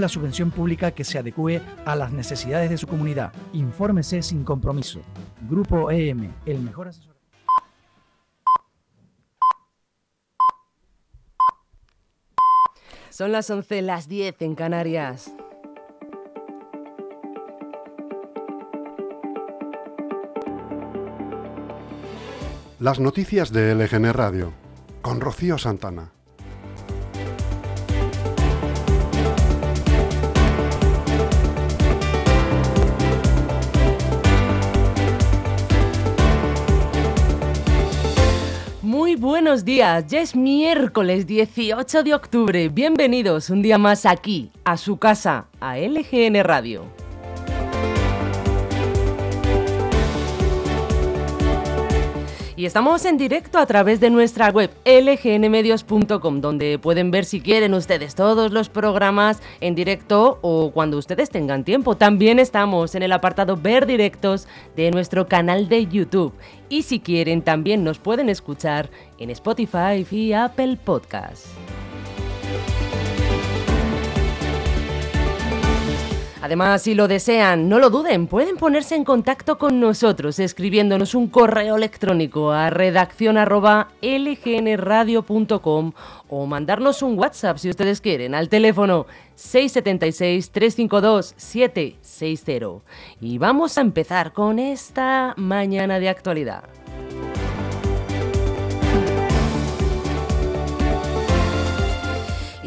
la subvención pública que se adecue a las necesidades de su comunidad. Infórmese sin compromiso. Grupo EM, el mejor asesor. Son las 11, las 10 en Canarias. Las noticias de LGN Radio con Rocío Santana. Buenos días, ya es miércoles 18 de octubre. Bienvenidos un día más aquí, a su casa, a LGN Radio. Y estamos en directo a través de nuestra web lgnmedios.com, donde pueden ver si quieren ustedes todos los programas en directo o cuando ustedes tengan tiempo. También estamos en el apartado Ver Directos de nuestro canal de YouTube. Y si quieren, también nos pueden escuchar en Spotify y Apple Podcasts. Además, si lo desean, no lo duden, pueden ponerse en contacto con nosotros escribiéndonos un correo electrónico a redaccion@lgnradio.com o mandarnos un WhatsApp si ustedes quieren al teléfono 676-352-760. Y vamos a empezar con esta mañana de actualidad.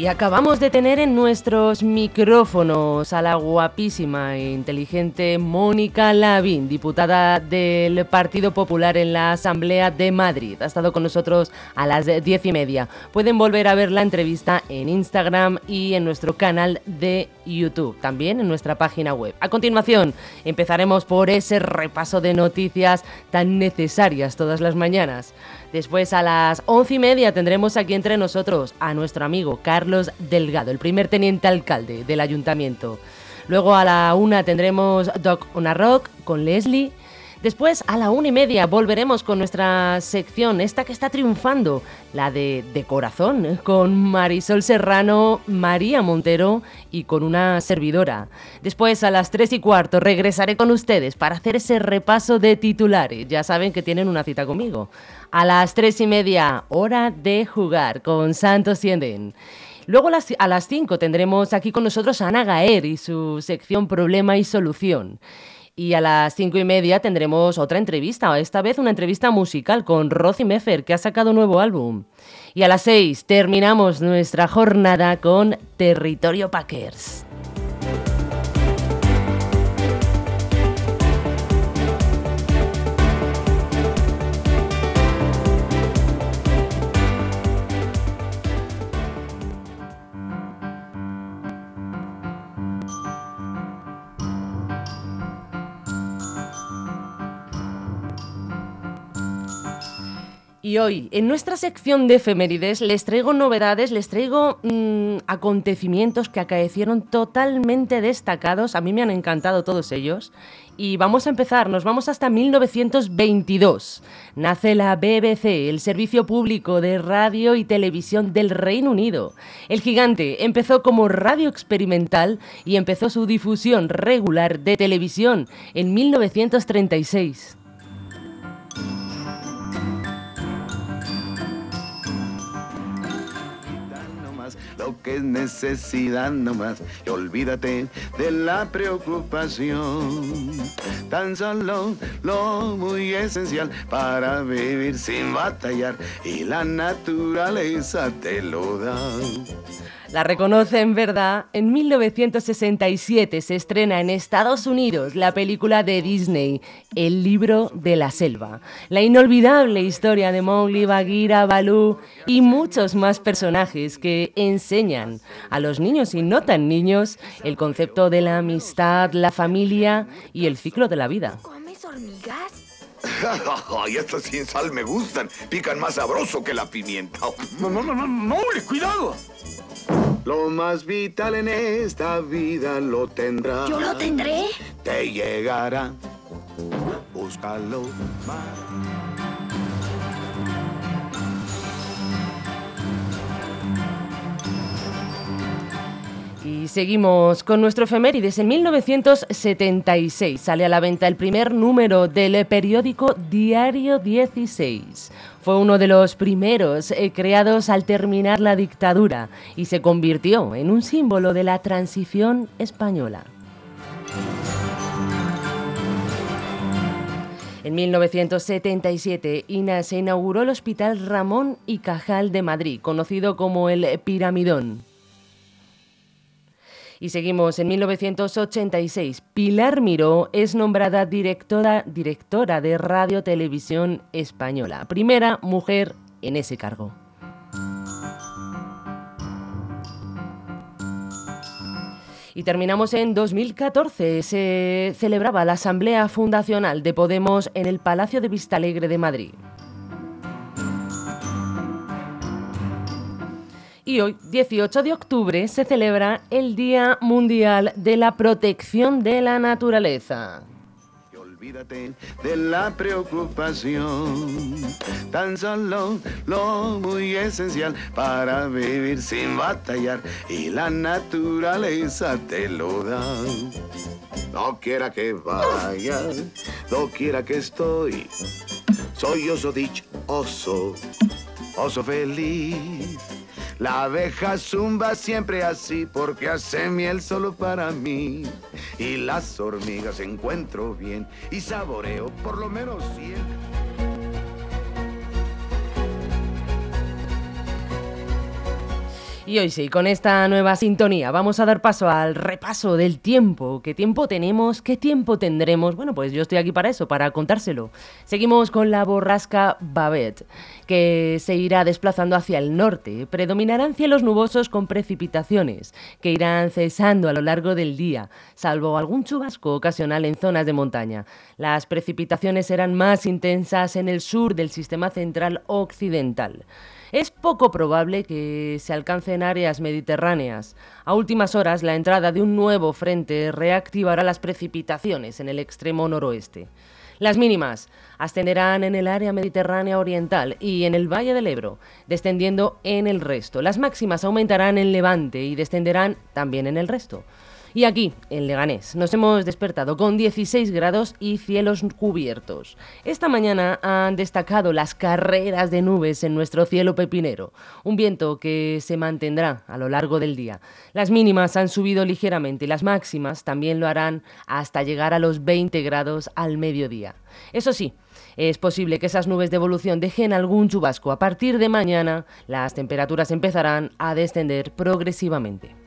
Y acabamos de tener en nuestros micrófonos a la guapísima e inteligente Mónica Lavín, diputada del Partido Popular en la Asamblea de Madrid. Ha estado con nosotros a las diez y media. Pueden volver a ver la entrevista en Instagram y en nuestro canal de YouTube, también en nuestra página web. A continuación, empezaremos por ese repaso de noticias tan necesarias todas las mañanas. Después a las once y media tendremos aquí entre nosotros a nuestro amigo Carlos Delgado, el primer teniente alcalde del ayuntamiento. Luego a la una tendremos Doc Una Rock con Leslie. Después, a la una y media, volveremos con nuestra sección, esta que está triunfando, la de De Corazón, con Marisol Serrano, María Montero y con una servidora. Después, a las tres y cuarto, regresaré con ustedes para hacer ese repaso de titulares. Ya saben que tienen una cita conmigo. A las tres y media, hora de jugar con Santos Sienden. Luego a las 5 tendremos aquí con nosotros a Ana Gaer y su sección Problema y Solución. Y a las cinco y media tendremos otra entrevista, esta vez una entrevista musical con Rosie Meffer, que ha sacado nuevo álbum. Y a las seis terminamos nuestra jornada con Territorio Packers. Y hoy, en nuestra sección de efemérides, les traigo novedades, les traigo mmm, acontecimientos que acaecieron totalmente destacados. A mí me han encantado todos ellos. Y vamos a empezar, nos vamos hasta 1922. Nace la BBC, el servicio público de radio y televisión del Reino Unido. El gigante empezó como radio experimental y empezó su difusión regular de televisión en 1936. Que es necesidad nomás y olvídate de la preocupación. Tan solo lo muy esencial para vivir sin batallar y la naturaleza te lo da. La reconocen, ¿verdad? En 1967 se estrena en Estados Unidos la película de Disney, El libro de la selva. La inolvidable historia de Mowgli, Bagheera, Baloo y muchos más personajes que enseñan a los niños y no tan niños el concepto de la amistad, la familia y el ciclo de la vida. ¿Comes hormigas? Ay, estas sin sal me gustan. Pican más sabroso que la pimienta. No, no, no, no, no, cuidado. Lo más vital en esta vida lo tendrás. ¿Yo lo tendré? Te llegará. Búscalo más. Seguimos con nuestro efemérides. En 1976 sale a la venta el primer número del periódico Diario 16. Fue uno de los primeros eh, creados al terminar la dictadura y se convirtió en un símbolo de la transición española. En 1977 se inauguró el Hospital Ramón y Cajal de Madrid, conocido como el Piramidón. Y seguimos en 1986. Pilar Miró es nombrada directora, directora de Radio Televisión Española, primera mujer en ese cargo. Y terminamos en 2014. Se celebraba la Asamblea Fundacional de Podemos en el Palacio de Vistalegre de Madrid. Y hoy, 18 de octubre, se celebra el Día Mundial de la Protección de la Naturaleza. Olvídate de la preocupación, tan solo lo muy esencial para vivir sin batallar y la naturaleza te lo da. No quiera que vaya, no quiera que estoy, soy oso oso, oso feliz la abeja zumba siempre así porque hace miel solo para mí. Y las hormigas encuentro bien y saboreo por lo menos siempre. Y hoy sí, con esta nueva sintonía vamos a dar paso al repaso del tiempo. ¿Qué tiempo tenemos? ¿Qué tiempo tendremos? Bueno, pues yo estoy aquí para eso, para contárselo. Seguimos con la borrasca Babette, que se irá desplazando hacia el norte. Predominarán cielos nubosos con precipitaciones, que irán cesando a lo largo del día, salvo algún chubasco ocasional en zonas de montaña. Las precipitaciones serán más intensas en el sur del sistema central occidental. Es poco probable que se alcancen áreas mediterráneas. A últimas horas, la entrada de un nuevo frente reactivará las precipitaciones en el extremo noroeste. Las mínimas ascenderán en el área mediterránea oriental y en el Valle del Ebro, descendiendo en el resto. Las máximas aumentarán en Levante y descenderán también en el resto. Y aquí, en Leganés, nos hemos despertado con 16 grados y cielos cubiertos. Esta mañana han destacado las carreras de nubes en nuestro cielo pepinero, un viento que se mantendrá a lo largo del día. Las mínimas han subido ligeramente y las máximas también lo harán hasta llegar a los 20 grados al mediodía. Eso sí, es posible que esas nubes de evolución dejen algún chubasco. A partir de mañana, las temperaturas empezarán a descender progresivamente.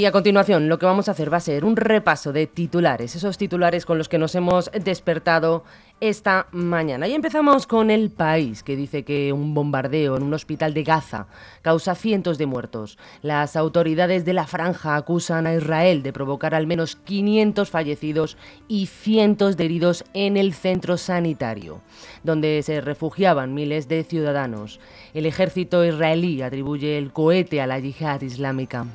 Y a continuación lo que vamos a hacer va a ser un repaso de titulares, esos titulares con los que nos hemos despertado esta mañana. Y empezamos con el país, que dice que un bombardeo en un hospital de Gaza causa cientos de muertos. Las autoridades de la franja acusan a Israel de provocar al menos 500 fallecidos y cientos de heridos en el centro sanitario, donde se refugiaban miles de ciudadanos. El ejército israelí atribuye el cohete a la yihad islámica.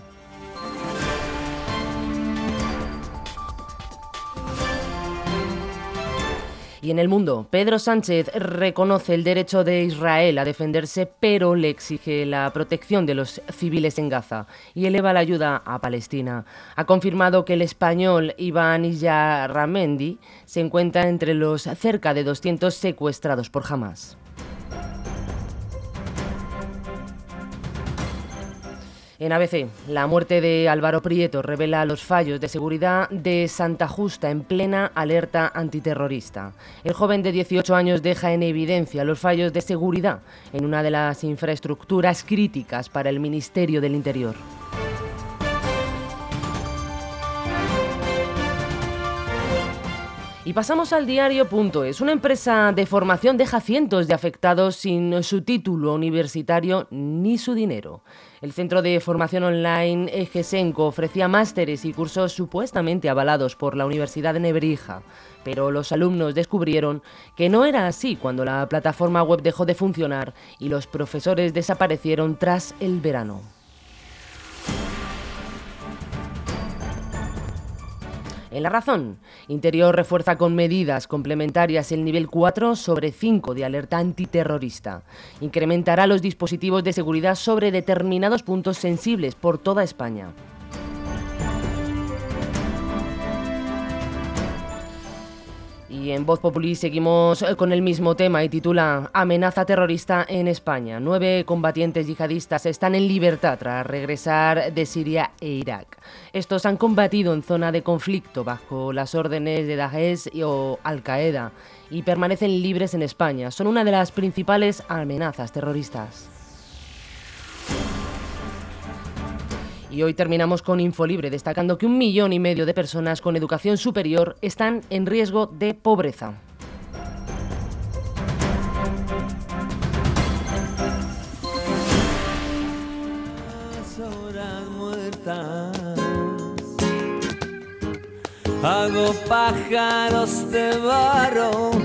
Y en el mundo, Pedro Sánchez reconoce el derecho de Israel a defenderse, pero le exige la protección de los civiles en Gaza y eleva la ayuda a Palestina. Ha confirmado que el español Iván Iyarramendi se encuentra entre los cerca de 200 secuestrados por Hamas. En ABC, la muerte de Álvaro Prieto revela los fallos de seguridad de Santa Justa en plena alerta antiterrorista. El joven de 18 años deja en evidencia los fallos de seguridad en una de las infraestructuras críticas para el Ministerio del Interior. Y pasamos al diario.es. Una empresa de formación deja cientos de afectados sin su título universitario ni su dinero. El centro de formación online EGESENCO ofrecía másteres y cursos supuestamente avalados por la Universidad de Nebrija, pero los alumnos descubrieron que no era así cuando la plataforma web dejó de funcionar y los profesores desaparecieron tras el verano. En la razón, Interior refuerza con medidas complementarias el nivel 4 sobre 5 de alerta antiterrorista. Incrementará los dispositivos de seguridad sobre determinados puntos sensibles por toda España. En Voz Populi seguimos eh, con el mismo tema y titula Amenaza terrorista en España. Nueve combatientes yihadistas están en libertad tras regresar de Siria e Irak. Estos han combatido en zona de conflicto bajo las órdenes de Daesh o Al-Qaeda y permanecen libres en España. Son una de las principales amenazas terroristas. Y hoy terminamos con Infolibre, destacando que un millón y medio de personas con educación superior están en riesgo de pobreza. Hago pájaros de barro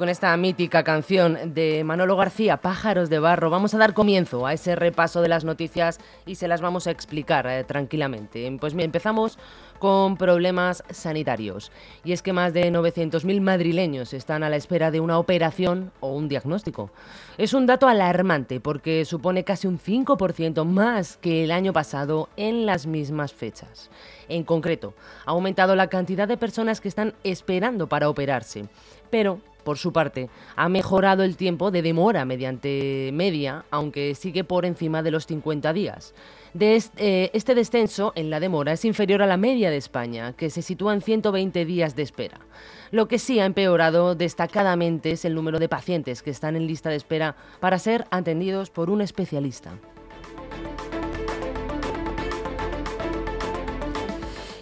con esta mítica canción de Manolo García, Pájaros de Barro, vamos a dar comienzo a ese repaso de las noticias y se las vamos a explicar eh, tranquilamente. Pues empezamos con problemas sanitarios. Y es que más de 900.000 madrileños están a la espera de una operación o un diagnóstico. Es un dato alarmante porque supone casi un 5% más que el año pasado en las mismas fechas. En concreto, ha aumentado la cantidad de personas que están esperando para operarse. Pero por su parte, ha mejorado el tiempo de demora mediante media, aunque sigue por encima de los 50 días. De este, este descenso en la demora es inferior a la media de España, que se sitúa en 120 días de espera. Lo que sí ha empeorado destacadamente es el número de pacientes que están en lista de espera para ser atendidos por un especialista.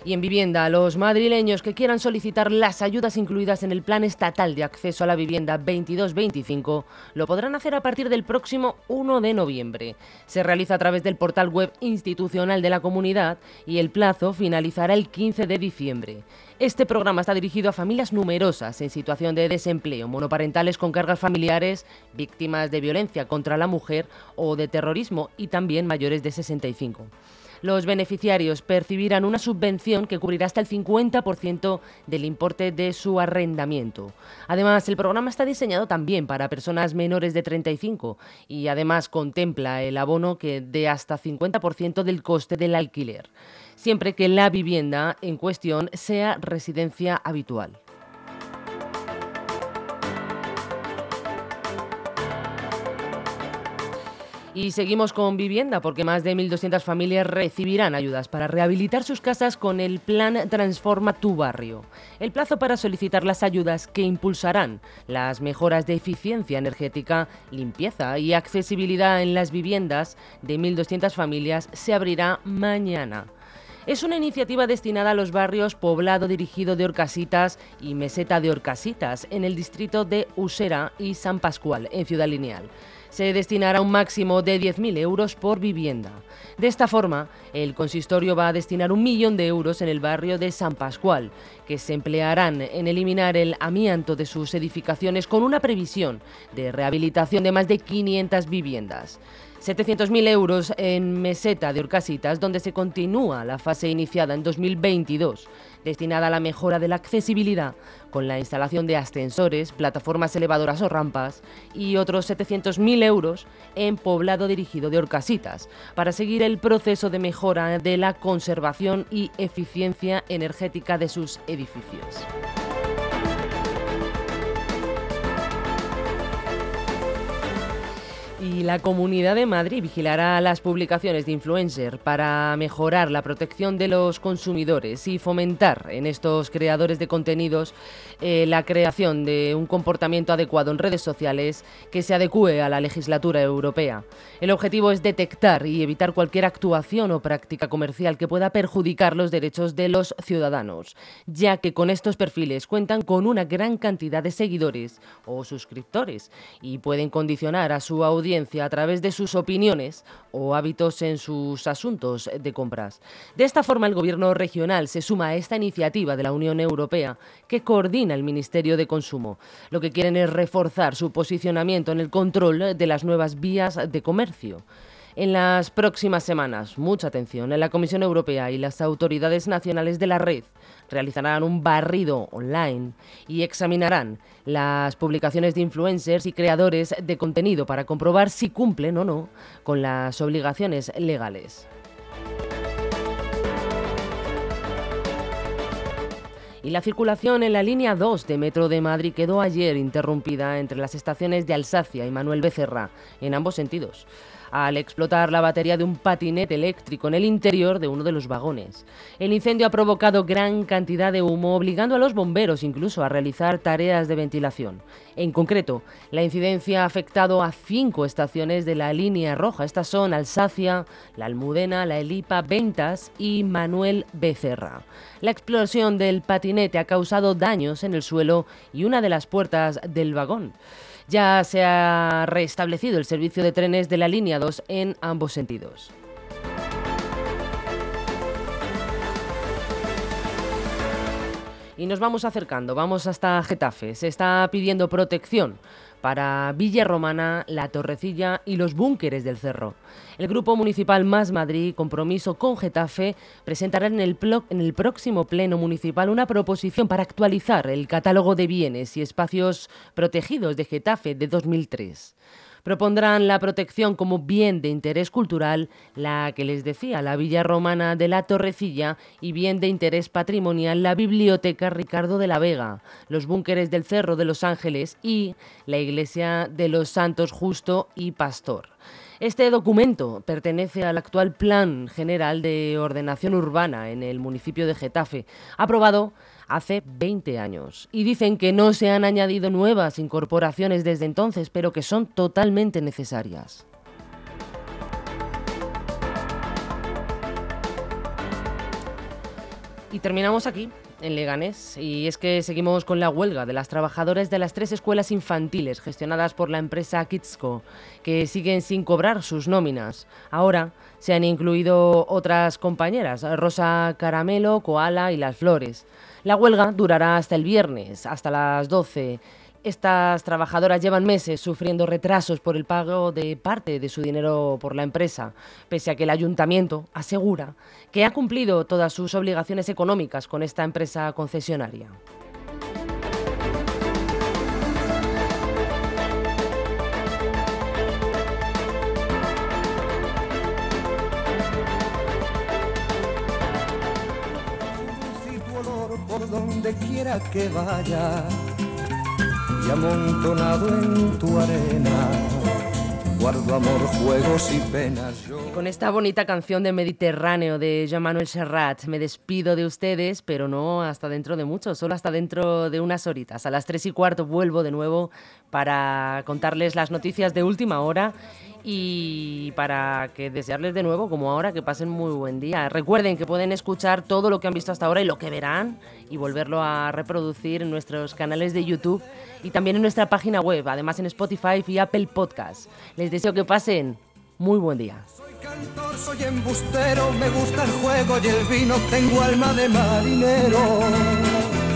Y en vivienda, los madrileños que quieran solicitar las ayudas incluidas en el Plan Estatal de Acceso a la Vivienda 22-25 lo podrán hacer a partir del próximo 1 de noviembre. Se realiza a través del portal web institucional de la comunidad y el plazo finalizará el 15 de diciembre. Este programa está dirigido a familias numerosas en situación de desempleo, monoparentales con cargas familiares, víctimas de violencia contra la mujer o de terrorismo y también mayores de 65 los beneficiarios percibirán una subvención que cubrirá hasta el 50% del importe de su arrendamiento. Además, el programa está diseñado también para personas menores de 35 y además contempla el abono que de hasta 50% del coste del alquiler, siempre que la vivienda en cuestión sea residencia habitual. Y seguimos con vivienda porque más de 1.200 familias recibirán ayudas para rehabilitar sus casas con el plan Transforma tu barrio. El plazo para solicitar las ayudas que impulsarán las mejoras de eficiencia energética, limpieza y accesibilidad en las viviendas de 1.200 familias se abrirá mañana. Es una iniciativa destinada a los barrios Poblado Dirigido de Orcasitas y Meseta de Orcasitas en el distrito de Usera y San Pascual, en Ciudad Lineal se destinará un máximo de 10.000 euros por vivienda. De esta forma, el consistorio va a destinar un millón de euros en el barrio de San Pascual, que se emplearán en eliminar el amianto de sus edificaciones con una previsión de rehabilitación de más de 500 viviendas. 700.000 euros en meseta de Orcasitas, donde se continúa la fase iniciada en 2022, destinada a la mejora de la accesibilidad, con la instalación de ascensores, plataformas elevadoras o rampas, y otros 700.000 euros en poblado dirigido de Orcasitas, para seguir el proceso de mejora de la conservación y eficiencia energética de sus edificios. Y la Comunidad de Madrid vigilará las publicaciones de influencer para mejorar la protección de los consumidores y fomentar en estos creadores de contenidos eh, la creación de un comportamiento adecuado en redes sociales que se adecue a la legislatura europea. El objetivo es detectar y evitar cualquier actuación o práctica comercial que pueda perjudicar los derechos de los ciudadanos, ya que con estos perfiles cuentan con una gran cantidad de seguidores o suscriptores y pueden condicionar a su audiencia a través de sus opiniones o hábitos en sus asuntos de compras. De esta forma, el Gobierno regional se suma a esta iniciativa de la Unión Europea que coordina el Ministerio de Consumo. Lo que quieren es reforzar su posicionamiento en el control de las nuevas vías de comercio. En las próximas semanas, mucha atención, en la Comisión Europea y las autoridades nacionales de la red realizarán un barrido online y examinarán las publicaciones de influencers y creadores de contenido para comprobar si cumplen o no con las obligaciones legales. Y la circulación en la línea 2 de Metro de Madrid quedó ayer interrumpida entre las estaciones de Alsacia y Manuel Becerra, en ambos sentidos al explotar la batería de un patinete eléctrico en el interior de uno de los vagones. El incendio ha provocado gran cantidad de humo, obligando a los bomberos incluso a realizar tareas de ventilación. En concreto, la incidencia ha afectado a cinco estaciones de la línea roja. Estas son Alsacia, La Almudena, La Elipa, Ventas y Manuel Becerra. La explosión del patinete ha causado daños en el suelo y una de las puertas del vagón. Ya se ha restablecido el servicio de trenes de la línea 2 en ambos sentidos. Y nos vamos acercando, vamos hasta Getafe. Se está pidiendo protección para Villa Romana, La Torrecilla y los búnkeres del Cerro. El Grupo Municipal Más Madrid, compromiso con Getafe, presentará en el, próximo Pleno Municipal una proposición para actualizar el catálogo de bienes y espacios protegidos de Getafe de 2003 propondrán la protección como bien de interés cultural, la que les decía, la Villa Romana de la Torrecilla y bien de interés patrimonial, la Biblioteca Ricardo de la Vega, los búnkeres del Cerro de los Ángeles y la Iglesia de los Santos Justo y Pastor. Este documento pertenece al actual Plan General de Ordenación Urbana en el municipio de Getafe, aprobado hace 20 años. Y dicen que no se han añadido nuevas incorporaciones desde entonces, pero que son totalmente necesarias. Y terminamos aquí en Leganés y es que seguimos con la huelga de las trabajadoras de las tres escuelas infantiles gestionadas por la empresa Kitsco, que siguen sin cobrar sus nóminas. Ahora se han incluido otras compañeras, Rosa Caramelo, Koala y Las Flores. La huelga durará hasta el viernes, hasta las 12. Estas trabajadoras llevan meses sufriendo retrasos por el pago de parte de su dinero por la empresa, pese a que el ayuntamiento asegura que ha cumplido todas sus obligaciones económicas con esta empresa concesionaria. por donde quiera que y amontonado en tu arena. Guardo amor, juegos y penas. Con esta bonita canción de Mediterráneo de Jean Manuel Serrat me despido de ustedes, pero no hasta dentro de mucho, solo hasta dentro de unas horitas. A las tres y cuarto vuelvo de nuevo para contarles las noticias de última hora y para que desearles de nuevo, como ahora, que pasen muy buen día. Recuerden que pueden escuchar todo lo que han visto hasta ahora y lo que verán y volverlo a reproducir en nuestros canales de YouTube y también en nuestra página web, además en Spotify y Apple Podcast. Les deseo que pasen muy buen día. Soy cantor, soy embustero, me gusta el juego y el vino, tengo alma de marinero.